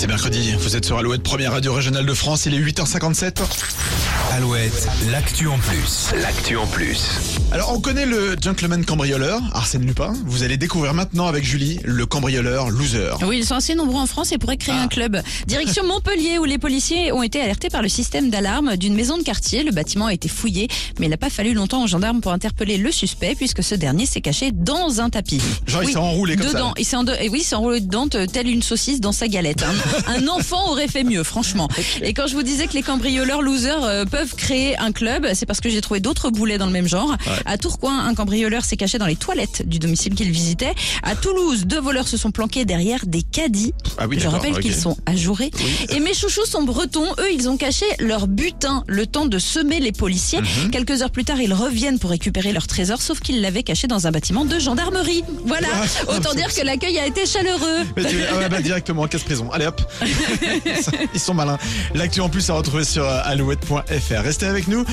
C'est mercredi, vous êtes sur Alouette, première radio régionale de France, il est 8h57. Alouette, l'actu en plus. L'actu en plus. Alors on connaît le gentleman cambrioleur, Arsène Lupin. Vous allez découvrir maintenant avec Julie le cambrioleur loser. Oui, ils sont assez nombreux en France et pourraient créer Ah. un club. Direction Montpellier où les policiers ont été alertés par le système d'alarme d'une maison de quartier. Le bâtiment a été fouillé, mais il n'a pas fallu longtemps aux gendarmes pour interpeller le suspect puisque ce dernier s'est caché dans un tapis. Genre, il Oui, s'est enroulé comme ça. dedans. Il s'est en- et oui, il s'est enroulé dedans t- tel une saucisse dans sa galette. Un, un enfant aurait fait mieux, franchement. Et quand je vous disais que les cambrioleurs losers euh, peuvent créer un club, c'est parce que j'ai trouvé d'autres boulets dans le même genre. À Tourcoing, un cambrioleur s'est caché dans les toilettes du domicile qu'il visitait. À Toulouse, deux voleurs se sont planqués derrière des caddies. Ah oui, Je rappelle qu'ils sont ajourés. Et mes chouchous sont bretons. Eux, ils ont caché leur butin le temps de semer les policiers. Mhm. Quelques heures plus tard, ils reviennent pour récupérer leur trésor, sauf qu'ils l'avaient caché dans un bâtiment de gendarmerie. Voilà. Ah, Autant dire que l'accueil a été chaleureux. Mais tu- ah ouais, bah, directement en casse-prison. Allez hop. Ils sont malins. L'actu en plus à retrouver sur euh, Restez avec nous.